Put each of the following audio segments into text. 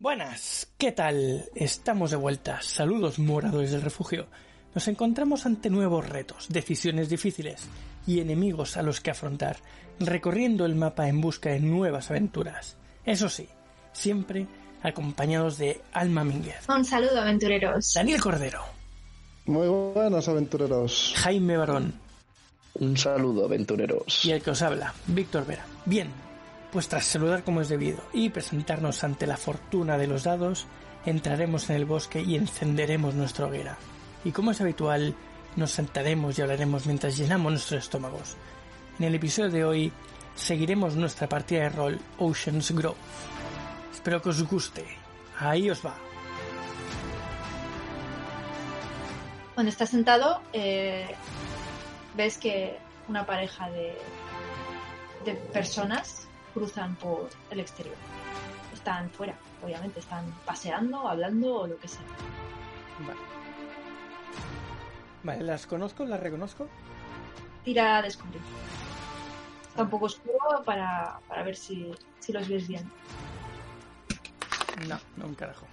Buenas, ¿qué tal? Estamos de vuelta. Saludos moradores del refugio. Nos encontramos ante nuevos retos, decisiones difíciles y enemigos a los que afrontar, recorriendo el mapa en busca de nuevas aventuras. Eso sí, siempre acompañados de Alma Mínguez, Un saludo, aventureros. Daniel Cordero, Muy buenos aventureros. Jaime Barón Un saludo, aventureros. y el que os habla, Víctor Vera. Bien, pues tras saludar como es debido y presentarnos ante la fortuna de los dados, entraremos en el bosque y encenderemos nuestra hoguera. Y como es habitual, nos sentaremos y hablaremos mientras llenamos nuestros estómagos. En el episodio de hoy seguiremos nuestra partida de rol Ocean's Grove. Espero que os guste. Ahí os va. Cuando estás sentado, eh, ves que una pareja de, de personas cruzan por el exterior. Están fuera, obviamente, están paseando, hablando o lo que sea. Vale. Vale, ¿las conozco? ¿Las reconozco? Tira a descubrir. Está un poco oscuro para, para ver si, si los ves bien. No, no un carajo.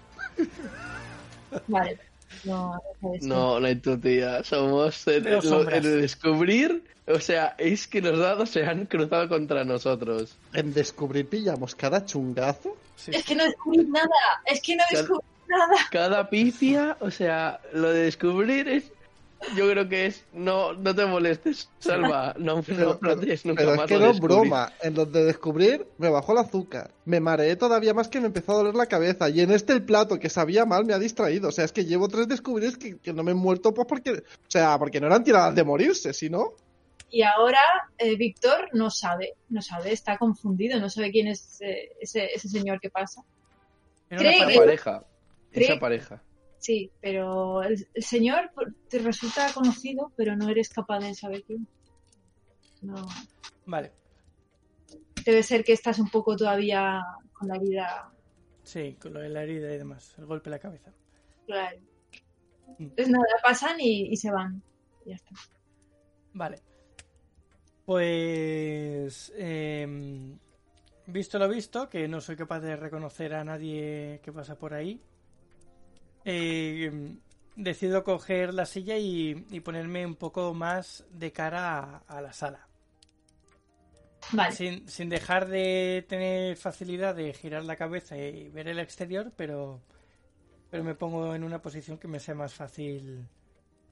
Vale. No, no No, no hay tu tía. Somos en, lo- en el descubrir. O sea, es que los dados se han cruzado contra nosotros. En descubrir pillamos cada chungazo. Sí. Es que no descubrí nada. Es que no descubrí nada. Cada pifia, o sea, lo de descubrir es. Yo creo que es. No, no te molestes, Salva. No, no plantees nunca pero es más que lo no broma. En los de descubrir me bajó el azúcar. Me mareé todavía más que me empezó a doler la cabeza. Y en este el plato que sabía mal me ha distraído. O sea, es que llevo tres descubrir que, que no me he muerto pues porque... O sea, porque no eran tiradas de morirse, si no... Y ahora eh, Víctor no sabe, no sabe, está confundido, no sabe quién es eh, ese, ese señor que pasa. Era una pareja. Esa pareja. Sí, pero el, el señor te resulta conocido, pero no eres capaz de saber quién. No. Vale, Debe ser que estás un poco todavía con la vida. sí, con lo de la herida y demás. El golpe en la cabeza. Claro. Mm. Pues nada, pasan y, y se van. Y ya está. Vale. Pues... em, visto lo visto, que no soy capaz de reconocer a nadie que pasa por ahí, em, decido coger la silla y, y ponerme un poco más de cara a, a la sala. Vale, Sin, sin dejar de tener facilidad de girar la cabeza y ver el exterior, pero, pero me pongo en una posición que me sea más fácil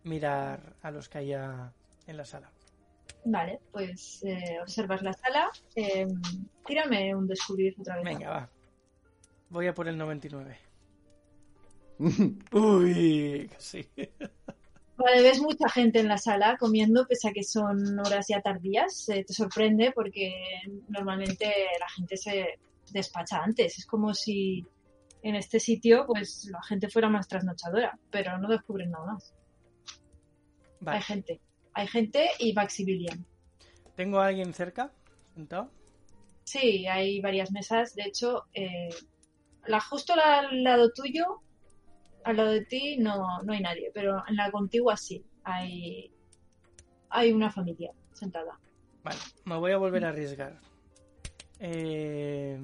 mirar a los que haya en la sala. vale, pues eh, observas la sala. Eh, tírame un descubrir otra vez. Venga, va. Voy a por el 99. Uy, casi. Vale, ves mucha gente en la sala comiendo, pese a que son horas ya tardías. Eh, te sorprende porque normalmente la gente se despacha antes. Es como si en este sitio pues la gente fuera más trasnochadora, pero no descubren nada más. Hay gente. Hay gente y Maximilian. ¿Tengo a alguien cerca? ¿Sentado? Sí, hay varias mesas. De hecho, eh, la, justo al lado tuyo, al lado de ti, no, no hay nadie, pero en la contigua sí. Hay, hay una familia sentada. Vale, me voy a volver a arriesgar. Eh,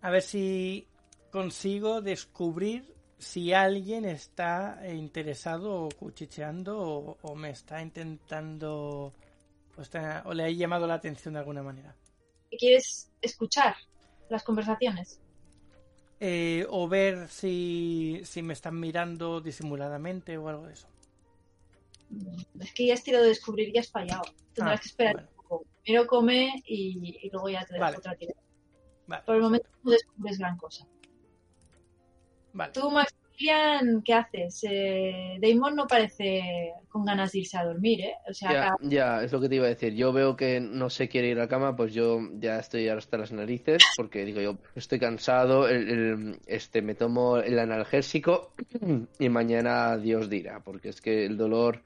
a ver si consigo descubrir si alguien está interesado o cuchicheando o, o me está intentando o, está- o le ha llamado la atención de alguna manera. ¿Quieres escuchar las conversaciones? Eh, o ver si, si me están mirando disimuladamente o algo de eso. Es que ya has tirado de descubrir y has fallado. Tendrás Ah, que esperar bueno. un poco. Primero come y, y luego ya te Vale. otra tirada. Vale, Por el momento no descubres gran cosa. vale. Tú, ¿qué haces? Eh, Damon no parece con ganas de irse a dormir, ¿eh? O sea, Ya, acá- ya, es lo que te iba a decir. Yo veo que no se quiere ir a la cama, pues yo ya estoy hasta las narices, porque digo yo, estoy cansado, el, el- este, me tomo el analgésico y mañana Dios dirá, porque es que el dolor,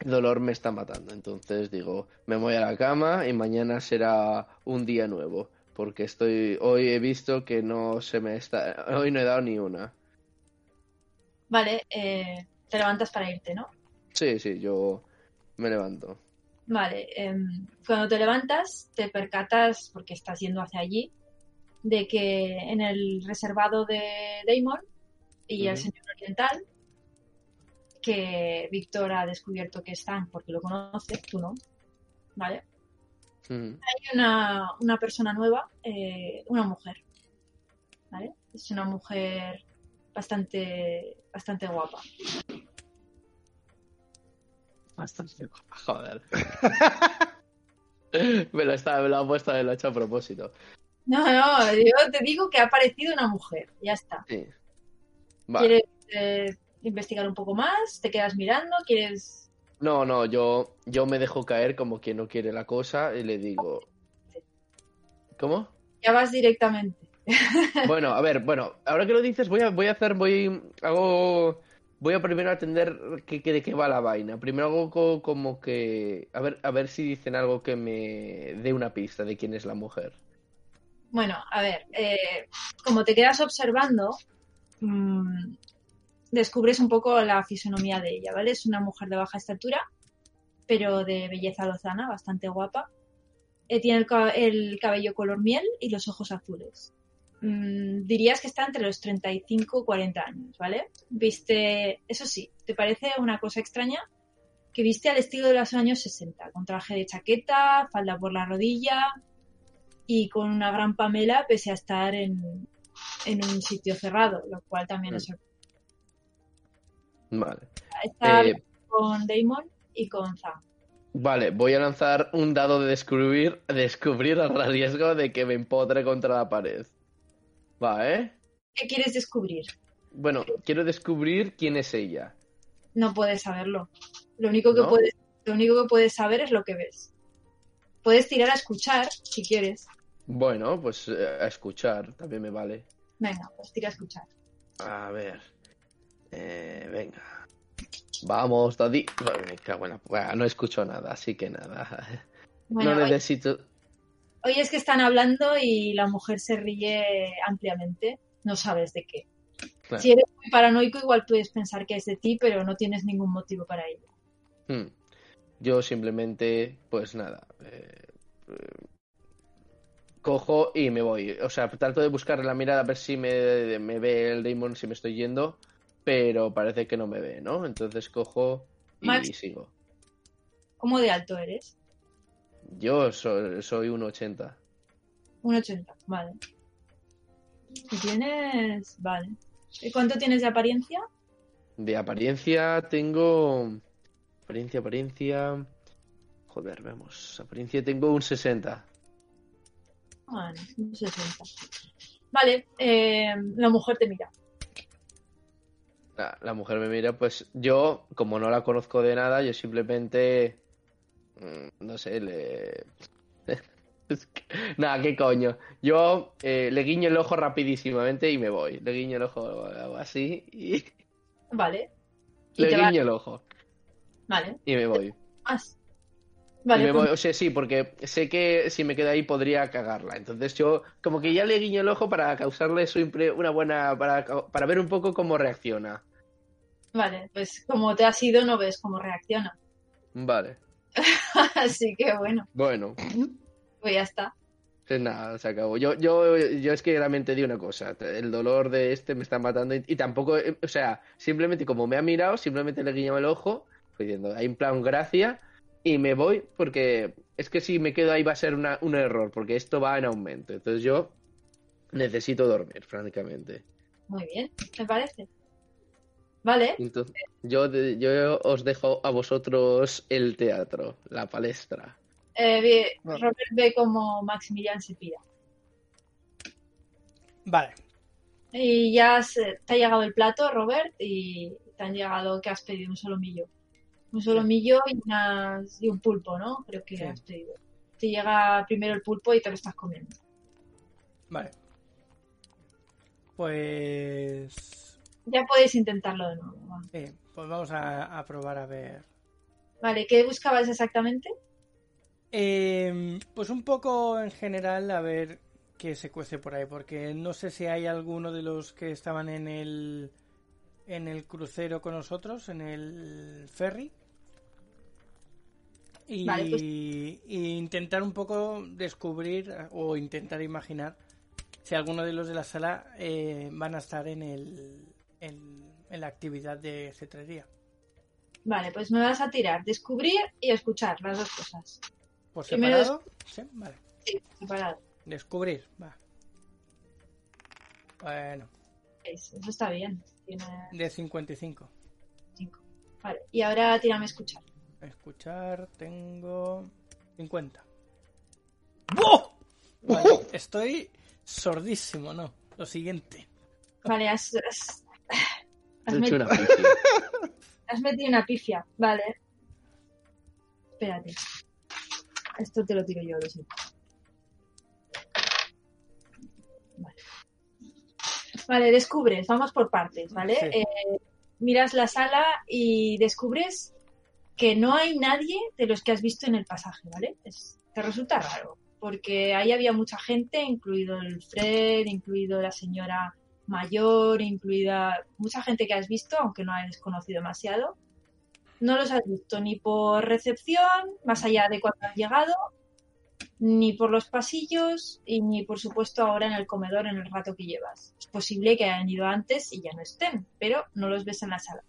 el dolor me está matando. Entonces digo, me voy a la cama y mañana será un día nuevo, porque estoy, hoy he visto que no se me está, hoy no he dado ni una. Vale, eh, te levantas para irte, ¿no? Sí, sí, yo me levanto. Vale, em, cuando te levantas te percatas, porque estás yendo hacia allí, de que en el reservado de Damon y el señor oriental, que Víctor ha descubierto que están porque lo conoce, tú no, ¿vale? Hay una, una persona nueva, eh, una mujer. ¿Vale? Es una mujer bastante, bastante guapa. Bastante guapa, joder. me lo está, me lo ha puesto, me lo ha hecho a propósito. No, no, yo te digo que ha aparecido una mujer. Ya está. Sí. Vale. ¿Quieres eh, investigar un poco más? ¿Te quedas mirando? ¿Quieres...? No, no, yo, yo me dejo caer como quien no quiere la cosa y le digo. ¿Cómo? Ya vas directamente. Bueno, a ver, bueno, ahora que lo dices, voy a, voy a hacer, voy, hago, voy a primero atender qué- de qué va la vaina. Primero hago co- como que, a ver, a ver si dicen algo que me dé una pista de quién es la mujer. Bueno, a ver, eh, como te quedas observando, mm, descubres un poco la fisonomía de ella, ¿vale? Es una mujer de baja estatura, pero de belleza lozana, bastante guapa. Eh, tiene el cabello color miel y los ojos azules. Mm, dirías que está entre los 35 y 40 años, ¿vale? Viste, eso sí, ¿te parece una cosa extraña? Que viste al estilo de los años 60, con traje de chaqueta, falda por la rodilla, y con una gran pamela pese a estar en, en un sitio cerrado, lo cual también Mm. es Vale. Está Eh, con Damon y con Zam. Vale, voy a lanzar un dado de descubrir, descubrir al riesgo de que me empotre contra la pared. Va, ¿eh? ¿Qué quieres descubrir? Bueno, quiero descubrir quién es ella. No puedes saberlo. Lo único que ¿No? puedes, lo único que puedes saber es lo que ves. Puedes tirar a escuchar si quieres. Bueno, pues eh, a escuchar también me vale. Venga, pues tira a escuchar. A ver. Eh, venga. Vamos, Daddy. Bueno, me cago en la... Bueno, no escucho nada, así que nada. Bueno, no necesito... hoy es que están hablando y la mujer se ríe ampliamente. No sabes de qué. Claro. Si eres muy paranoico, igual puedes pensar que es de ti, pero no tienes ningún motivo para ello. Hmm. Yo simplemente, pues nada. eh, eh, cojo y me voy. O sea, trato de buscar la mirada a ver si me, me ve el Damon, si me estoy yendo. Pero parece que no me ve, ¿no? Entonces cojo y Max. sigo. ¿Cómo de alto eres? Yo soy, soy un 80. Un 80, vale. ¿Y tienes...? Vale. ¿Y cuánto tienes de apariencia? De apariencia tengo. Apariencia, apariencia. Joder, vemos. Apariencia tengo un 60. Bueno, un 60. Vale, eh, la mujer te mira. La, la mujer me mira, pues yo, como no la conozco de nada, yo simplemente. Mm, No sé, le. Nada, qué coño. Yo eh, le guiño el ojo rapidísimamente y me voy. Le guiño el ojo así y Vale. Y le va- guiño el ojo Vale. y me voy. Más. Y Vale, me pues- voy, o sea, sí, porque sé que si me quedo ahí podría cagarla. Entonces yo como que ya le guiño el ojo para causarle su impre- una buena, para, para ver un poco cómo reacciona. vale, pues como te has ido no ves cómo reacciona. Vale, Así que bueno, bueno, pues ya está. pues nada, se acabó. Yo, yo, yo es que realmente di una cosa, el dolor de este me está matando y, y tampoco, eh, o sea, simplemente como me ha mirado, simplemente le guiño el ojo, diciendo, hay en plan gracia, y me voy porque es que si me quedo ahí va a ser una- un error, porque esto va en aumento. Entonces yo necesito dormir, francamente. Muy bien, me parece. Vale, Entonces, yo, yo os dejo a vosotros el teatro, la palestra. eh. Robert ve como Maximilian se pira. Vale. Y ya se- te ha llegado el plato, Robert, y te han llegado que has pedido un solomillo. Un solomillo y, unas- y un pulpo, ¿no? Creo que Sí. has pedido. Te llega primero el pulpo y te lo estás comiendo. Vale. Pues. Ya podéis intentarlo de nuevo. Sí, pues vamos a, a probar a ver. Vale, ¿qué buscabas exactamente? Eh, pues un poco en general a ver qué se cuece por ahí, porque no sé si hay alguno de los que estaban en el en el crucero con nosotros, en el ferry. Y, Vale, pues- y intentar un poco descubrir o intentar imaginar si alguno de los de la sala eh, van a estar en, el, en, en la actividad de cetrería. Vale, pues me vas a tirar descubrir y escuchar las dos cosas. ¿Por Primero separado? Sí, vale. Sí, separado. Descubrir, va. Bueno, Eso eso está bien. Tiene de 55. cinco. Vale, y ahora tírame escuchar. Escuchar, tengo 50. ¡Buah! Vale, estoy sordísimo, ¿no? Lo siguiente. Vale, has, has, has metido, una pifia. has metido una pifia. Vale. Espérate. Esto te lo tiro yo, lo siento. Vale. Vale, descubres, vamos por partes, ¿vale? Sí. Eh, miras la sala y descubres que no hay nadie de los que has visto en el pasaje, ¿vale? Es- te resulta raro, porque ahí había mucha gente, incluido el Fred, incluido la señora mayor, incluida mucha gente que has visto, aunque no hayas conocido demasiado. No los has visto ni por recepción, más allá de cuando han llegado, ni por los pasillos y ni por supuesto ahora en el comedor en el rato que llevas. Es posible que hayan ido antes y ya no estén, pero no los ves en la sala.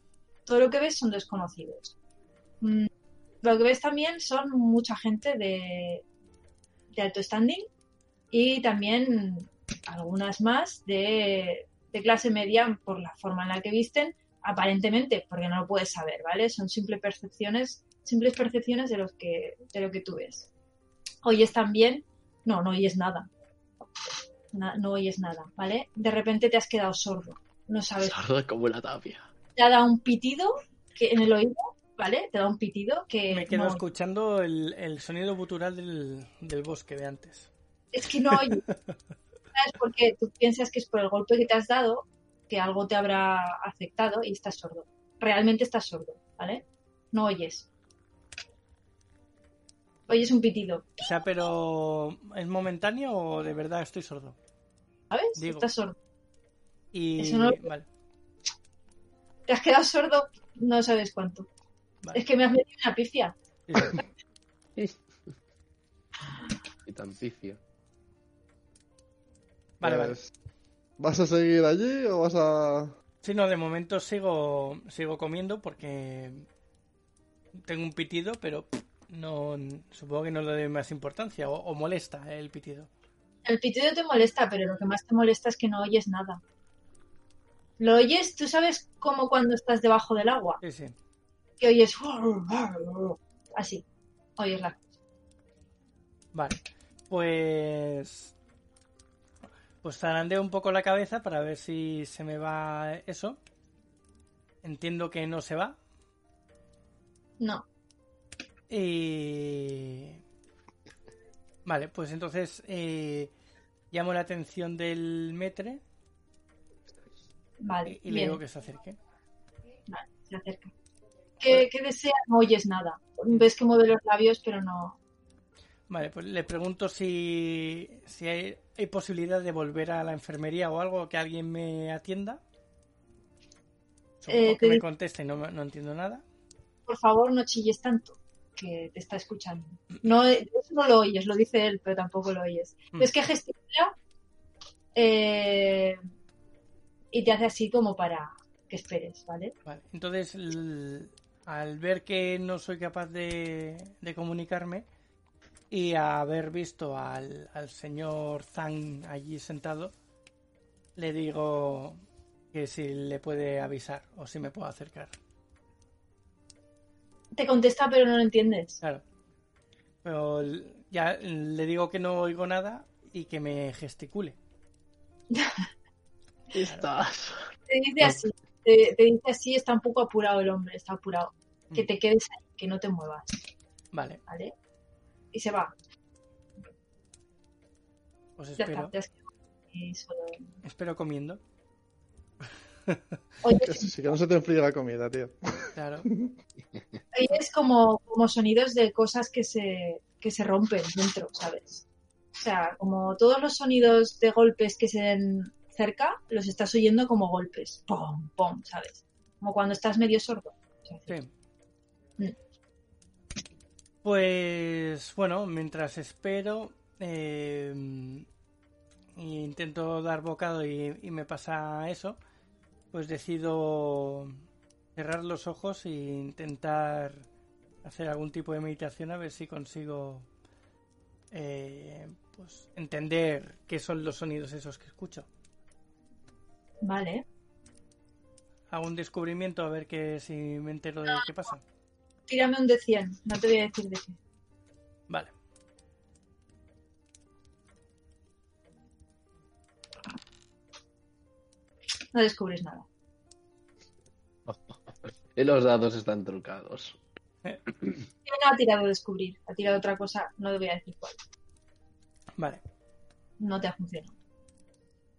Todo lo que ves son desconocidos. Mm, Lo que ves también son mucha gente de, de alto standing y también algunas más de, de clase media por la forma en la que visten, aparentemente, porque no lo puedes saber, ¿vale? Son simples percepciones, simples percepciones de los que, de lo que tú ves. Oyes también, no, no oyes nada. Na- no oyes nada, ¿vale? De repente te has quedado sordo. No sabes Sordo como la tapia. te ha dado un pitido que en el oído, ¿vale? Te da un pitido que Me quedo no- escuchando el, el sonido gutural del, del bosque de antes. es que no oyes. ¿Sabes? Porque tú piensas que es por el golpe que te has dado que algo te habrá afectado y estás sordo. Realmente estás sordo, ¿vale? No oyes. Oyes un pitido, O sea, pero ¿es momentáneo o de verdad estoy sordo? ¿sabes? Digo. Estás sordo. Y Eso no- vale, Te has quedado sordo, no sabes cuánto. vale. Es que me has metido una pifia. Y tan pifio. Vale, vale. ¿Vas a seguir allí o vas a...? Sí, no, de momento sigo, sigo comiendo porque tengo un pitido, pero no supongo que no le doy más importancia o, o molesta el pitido. El pitido te molesta, pero lo que más te molesta es que no oyes nada. Lo oyes, tú sabes como cuando estás debajo del agua, Sí, sí. que oyes así, oyes la Vale. Pues. Pues zarandeo un poco la cabeza para ver si se me va eso. Entiendo que no se va. No, Y. Vale, pues entonces eh, llamo la atención del metre vale, y, y le digo que se acerque. vale, se acerca. ¿Qué, qué desea? No oyes nada. Ves que mueve los labios, pero no. Vale, pues le pregunto si, si hay, hay posibilidad de volver a la enfermería o algo, que alguien me atienda. Supongo Eh, que me conteste y no, no entiendo nada. Por favor, no chilles tanto, que te está escuchando. No, eso no lo oyes, lo dice él, pero tampoco lo oyes. Mm. Ves que gesticula eh, y te hace así como para que esperes, ¿vale? Vale, entonces al ver que no soy capaz de, de comunicarme y haber visto al, al señor Zhang allí sentado, le digo que si le puede avisar o si me puedo acercar. Te contesta, pero no lo entiendes. Claro. Pero ya le digo que no oigo nada y que me gesticule. Estás. Te dice así, te, te dice así, está un poco apurado el hombre, está apurado. Que Mm. te quedes ahí, que no te muevas, Vale, ¿vale? Y se va. Ya espero, está, ahí solo. comiendo. Oye, sí, que no se te enfríe la comida, tío. Claro. es como, como sonidos de cosas que se, que se rompen dentro, ¿sabes? O sea, como todos los sonidos de golpes que se den cerca, los estás oyendo como golpes. ¡Pum! ¡Pum! ¿Sabes? Como cuando estás medio sordo. Sí. Mm. Pues bueno, mientras espero, eh, intento dar bocado y, y me pasa eso, pues decido cerrar los ojos e intentar hacer algún tipo de meditación a ver si consigo eh, pues entender qué son los sonidos esos que escucho. Vale. Hago un descubrimiento a ver que si me entero de qué pasa. Tírame un de 100. No te voy a decir de qué. Vale. No descubres nada. Y los dados están trucados. Él no ha tirado descubrir. Ha tirado otra cosa. No te voy a decir cuál. Vale. No te ha funcionado.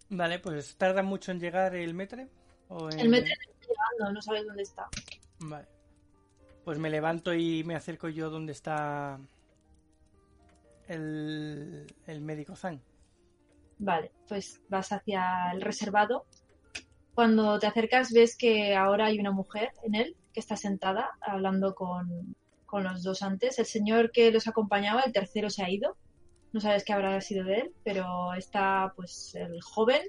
Vale, pues tarda mucho en llegar el metre. ¿O en- El metre está llegando. No sabes dónde está. Vale. Pues me levanto y me acerco yo donde está el, el médico Zan. Vale, pues vas hacia el reservado. Cuando te acercas ves que ahora hay una mujer en él que está sentada hablando con, con los dos antes. El señor que los acompañaba, el tercero se ha ido. No sabes qué habrá sido de él, pero está pues el joven,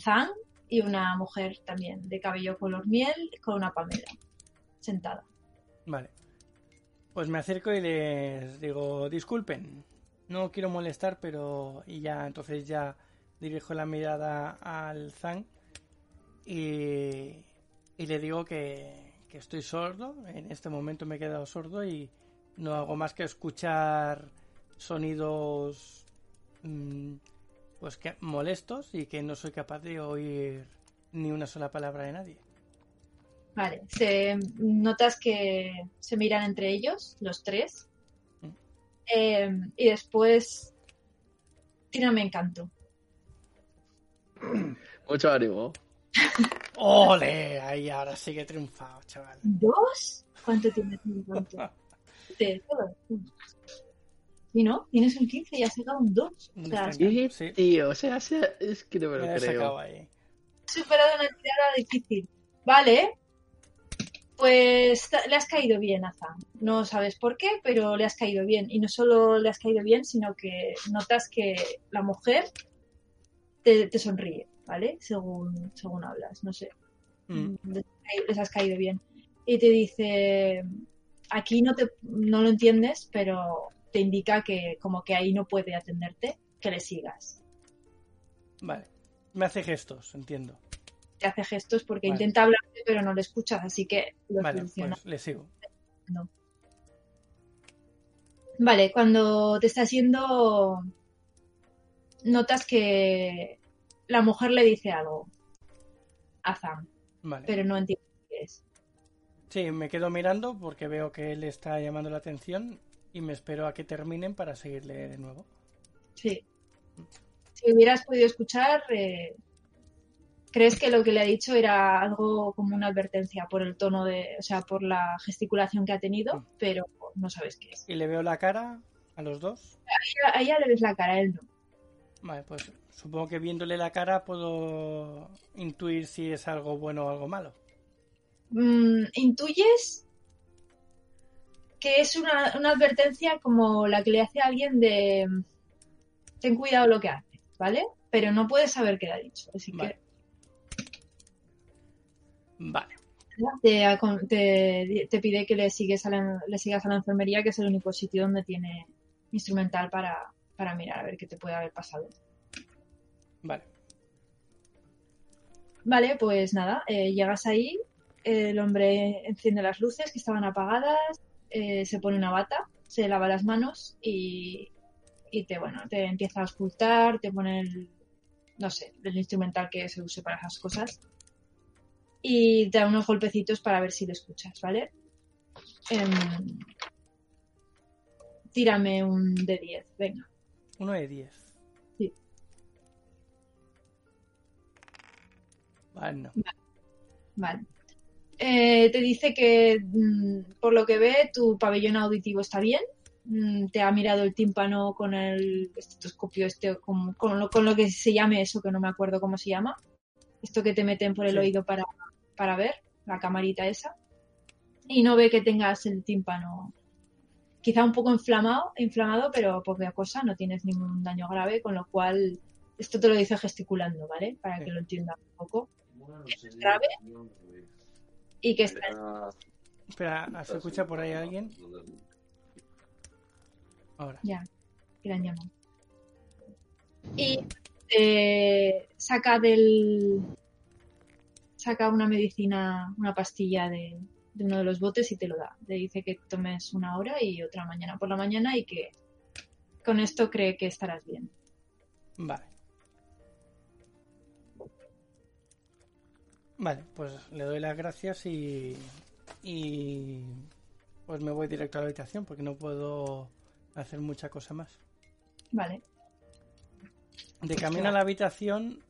Zan, y una mujer también de cabello color miel con una palmera sentada. Vale. Pues me acerco y les digo, disculpen, no quiero molestar, pero... Y ya, entonces ya dirijo la mirada al Zan y, y le digo que, que estoy sordo. En este momento me he quedado sordo y no hago más que escuchar sonidos mm, pues que molestos y que no soy capaz de oír ni una sola palabra de nadie. Vale, se, notas que se miran entre ellos, los tres. Eh, y después, tírame encanto. Mucho ánimo. ¡Ole! Ahí ahora sí que he triunfado, chaval. ¿Dos? ¿Cuánto tienes en encanto? Te-. Y no, tienes un 15 y has sacado un 2. O sea, Sí. Sí, tío, o sea, es que no me Me lo he sacado creo. ahí. superado una tirada difícil. Vale. Pues le has caído bien a Zan. No sabes por qué, pero le has caído bien. Y no solo le has caído bien, sino que notas que la mujer te, te sonríe, ¿vale? Según, según hablas, no sé. Mm, Les, has caído bien. Y te dice, aquí no, te, no lo entiendes, pero te indica que como que ahí no puede atenderte, que le sigas. Vale. Me hace gestos, entiendo. Te hace gestos porque Vale. intenta hablarte, pero no le escuchas, así que lo Vale, pues le sigo. Vale, cuando te estás yendo, notas que la mujer le dice algo a Zam, Vale. pero no entiendes qué es. Sí, me quedo mirando porque veo que él está llamando la atención y me espero a que terminen para seguirle de nuevo. Sí. Si hubieras podido escuchar, eh, crees que lo que le ha dicho era algo como una advertencia por el tono de, o sea, por la gesticulación que ha tenido, pero no sabes qué es. Y le veo la cara a los dos. A ella le ves la cara, a él no. Vale, pues supongo que viéndole la cara puedo intuir si es algo bueno o algo malo. Mm, intuyes que es una, una advertencia como la que le hace a alguien de ten cuidado lo que haces, ¿vale? Pero no puedes saber qué le ha dicho. Así Vale. Vale. te, te- te pide que le, sigues a la, le sigas a la enfermería, que es el único sitio donde tiene instrumental para, para mirar a ver qué te puede haber pasado. Vale. Vale, pues nada, eh, llegas ahí, el hombre enciende las luces que estaban apagadas, eh, se pone una bata, se lava las manos y, y te, bueno, te empieza a ocultar, te pone el, no sé, el instrumental que se use para esas cosas y te da unos golpecitos para ver si lo escuchas, ¿vale? Em, tírame un de 10, venga. Uno de 10. Sí. Vale, no. Vale. Eh, te dice que, mm, por lo que ve, tu pabellón auditivo está bien. Mm, te ha mirado el tímpano con el estetoscopio, este, con, con lo, con lo que se llame eso, que no me acuerdo cómo se llama. Esto que te meten por el Sí. oído para, para ver, la camarita esa. Y no ve que tengas el tímpano quizá un poco inflamado, inflamado, pero poca cosa, no tienes ningún daño grave, con lo cual Esto te lo dice gesticulando, ¿vale? Para que lo entienda un poco. Grave. Y que está Espera, ¿se escucha por ahí alguien? Ahora. Ya, que la han llamado. Y eh, saca del. Saca una medicina, una pastilla de, de uno de los botes y te lo da. Te dice que tomes una hora y otra mañana por la mañana y que con esto cree que estarás bien. Vale. Vale, pues le doy las gracias y. Y. Pues me voy directo a la habitación porque no puedo hacer mucha cosa más. Vale. De camino a la habitación,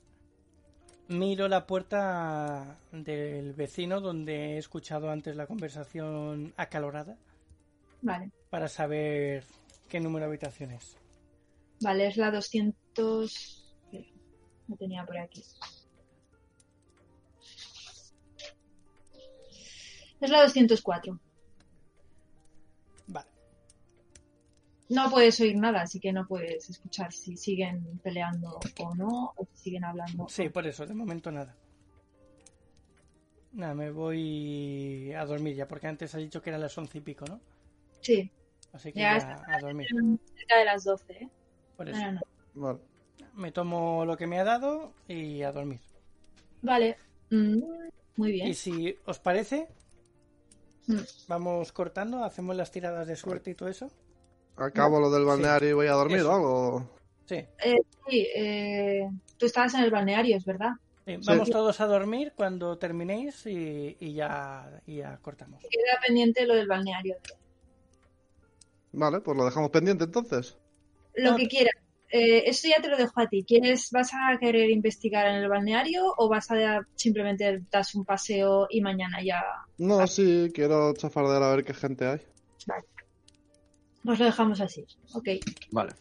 miro la puerta del vecino donde he escuchado antes la conversación acalorada Vale. para saber qué número de habitación es. Vale, es la 200. Lo tenía por aquí. Es la 204. No puedes oír nada, así que no puedes escuchar si siguen peleando o no, o si siguen hablando. Sí, por eso, de momento nada. Nada, me voy a dormir ya, porque antes has dicho que eran las once y pico, ¿no? Sí, Así que Ya ya a dormir. cerca de las 12, ¿eh? Por eso. Ahora no. Vale. Me tomo lo que me ha dado y a dormir. Vale. Mm, muy bien. Y si os parece, Mm. vamos cortando, hacemos las tiradas de suerte y todo eso. Acabo lo del balneario y voy a dormir Eso. o algo. Sí. Eh, sí, eh, tú estabas en el balneario, es verdad. Sí, Vamos todos a dormir cuando terminéis y, y ya, y ya cortamos. Queda pendiente lo del balneario. Vale, pues lo dejamos pendiente entonces. Lo No. que quieras. Eh, eso ya te lo dejo a ti. ¿Quieres, vas a querer investigar en el balneario o vas a simplemente das un paseo y mañana ya? No, sí, quiero chafardear a ver qué gente hay. Pues lo dejamos así. Ok. Vale.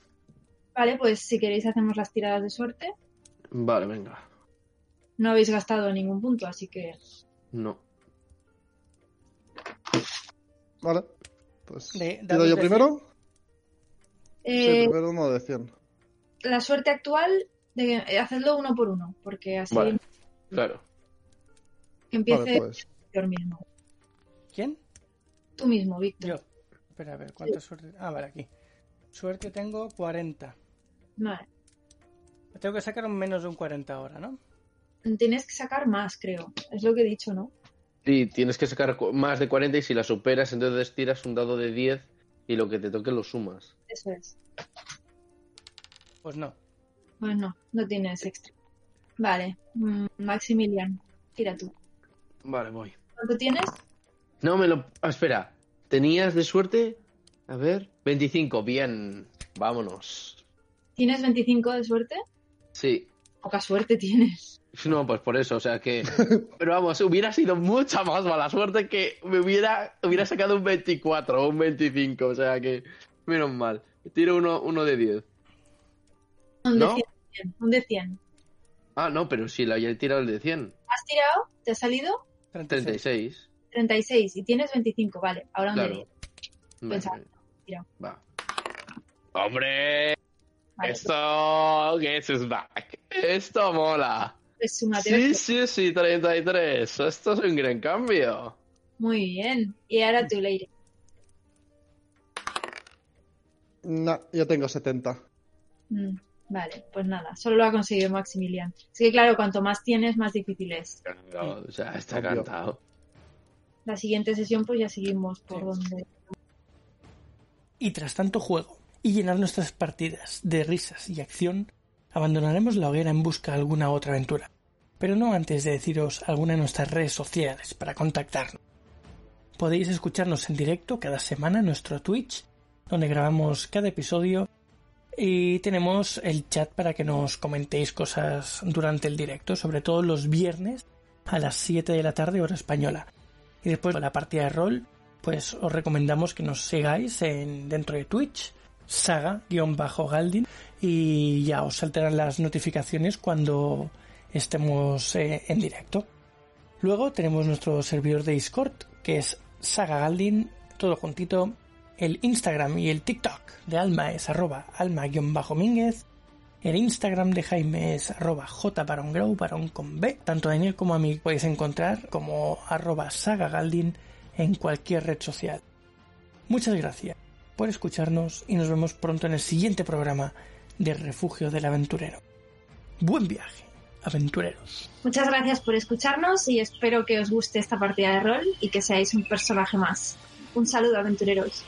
Vale, pues si queréis hacemos las tiradas de suerte. Vale, venga. No habéis gastado ningún punto, así que No. Vale. Pues. De- ¿Pido dados yo primero? eh, Sí, primero uno de 100. la suerte actual, de, eh, hacedlo uno por uno, porque así Vale. Claro. que empiece Vale, pues. Víctor mismo. ¿Quién? Tú mismo, Víctor. Yo. Espera, a ver, ¿cuánta suerte? Ah, vale, aquí. Suerte tengo 40. Vale. Tengo que sacar un menos de un 40 ahora, ¿no? Tienes que sacar más, creo. Es lo que he dicho, ¿no? Sí, tienes que sacar más de 40 y si la superas, entonces tiras un dado de 10 y lo que te toque lo sumas. Eso es. Pues no. Pues no, no tienes extra. Vale. Mm, Maximilian, tira tú. Vale, voy. ¿Cuánto tienes? No, me lo... ah, espera. ¿Tenías de suerte? A ver. 25, bien. Vámonos. ¿Tienes 25 de suerte? Sí. Poca suerte tienes. No, pues por eso, o sea que... Pero vamos, hubiera sido mucha más mala suerte que me hubiera, hubiera sacado un 24 o un 25, o sea que... Menos mal. Tiro uno, uno de 10. Un ¿No? de 100. Un de 100. Ah, no, pero si la había tirado el de 100. ¿Has tirado? ¿Te ha salido? 36. 36. 36 y tienes 25. Vale, ahora un de Claro. 10. Vale. tira. Va. ¡Hombre! Vale, Esto... Guess is back. Esto mola. Sí, sí, sí, 33. Esto es un gran cambio. Muy bien. Y ahora tú, Leire. No, yo tengo 70. Mm, vale, pues nada. Solo lo ha conseguido Maximilian. Así que claro, cuanto más tienes, más difícil es. Claro, o sea, está Obvio. cantado. La siguiente sesión, pues ya seguimos por Sí. donde. Y tras tanto juego y llenar nuestras partidas de risas y acción, abandonaremos la hoguera en busca de alguna otra aventura. Pero no antes de deciros alguna de nuestras redes sociales para contactarnos. Podéis escucharnos en directo cada semana en nuestro Twitch, donde grabamos cada episodio y tenemos el chat para que nos comentéis cosas durante el directo, sobre todo los viernes a las 7 de la tarde hora española. Y después de la partida de rol, pues os recomendamos que nos sigáis en, dentro de Twitch, saga-galdin, y ya os saltarán las notificaciones cuando estemos eh, en directo. Luego tenemos nuestro servidor de Discord, que es Saga Galdin, todo juntito. El Instagram y el TikTok de Alma es arroba alma-mínguez. El Instagram de Jaime es arroba con B. Tanto Daniel como a mí podéis encontrar como arroba sagagaldin en cualquier red social. Muchas gracias por escucharnos y nos vemos pronto en el siguiente programa de Refugio del Aventurero. Buen viaje, aventureros. Muchas gracias por escucharnos y espero que os guste esta partida de rol y que seáis un personaje más. Un saludo, aventureros.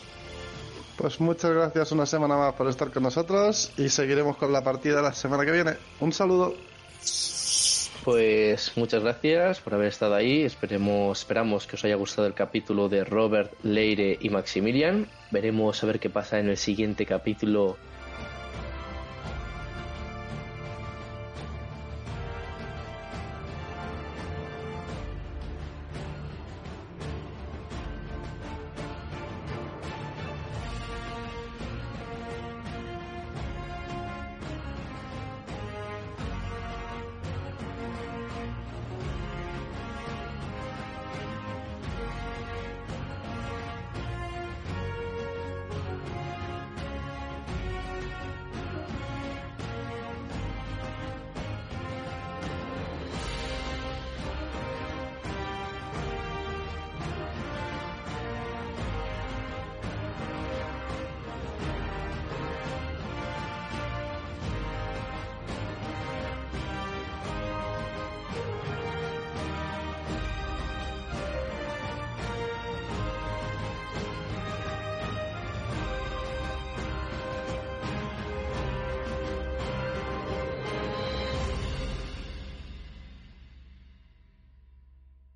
Pues muchas gracias una semana más por estar con nosotros y seguiremos con la partida la semana que viene. Un saludo. Pues muchas gracias por haber estado ahí. Esperemos, esperamos que os haya gustado el capítulo de Robert, Leire y Maximilian. Veremos a ver qué pasa en el siguiente capítulo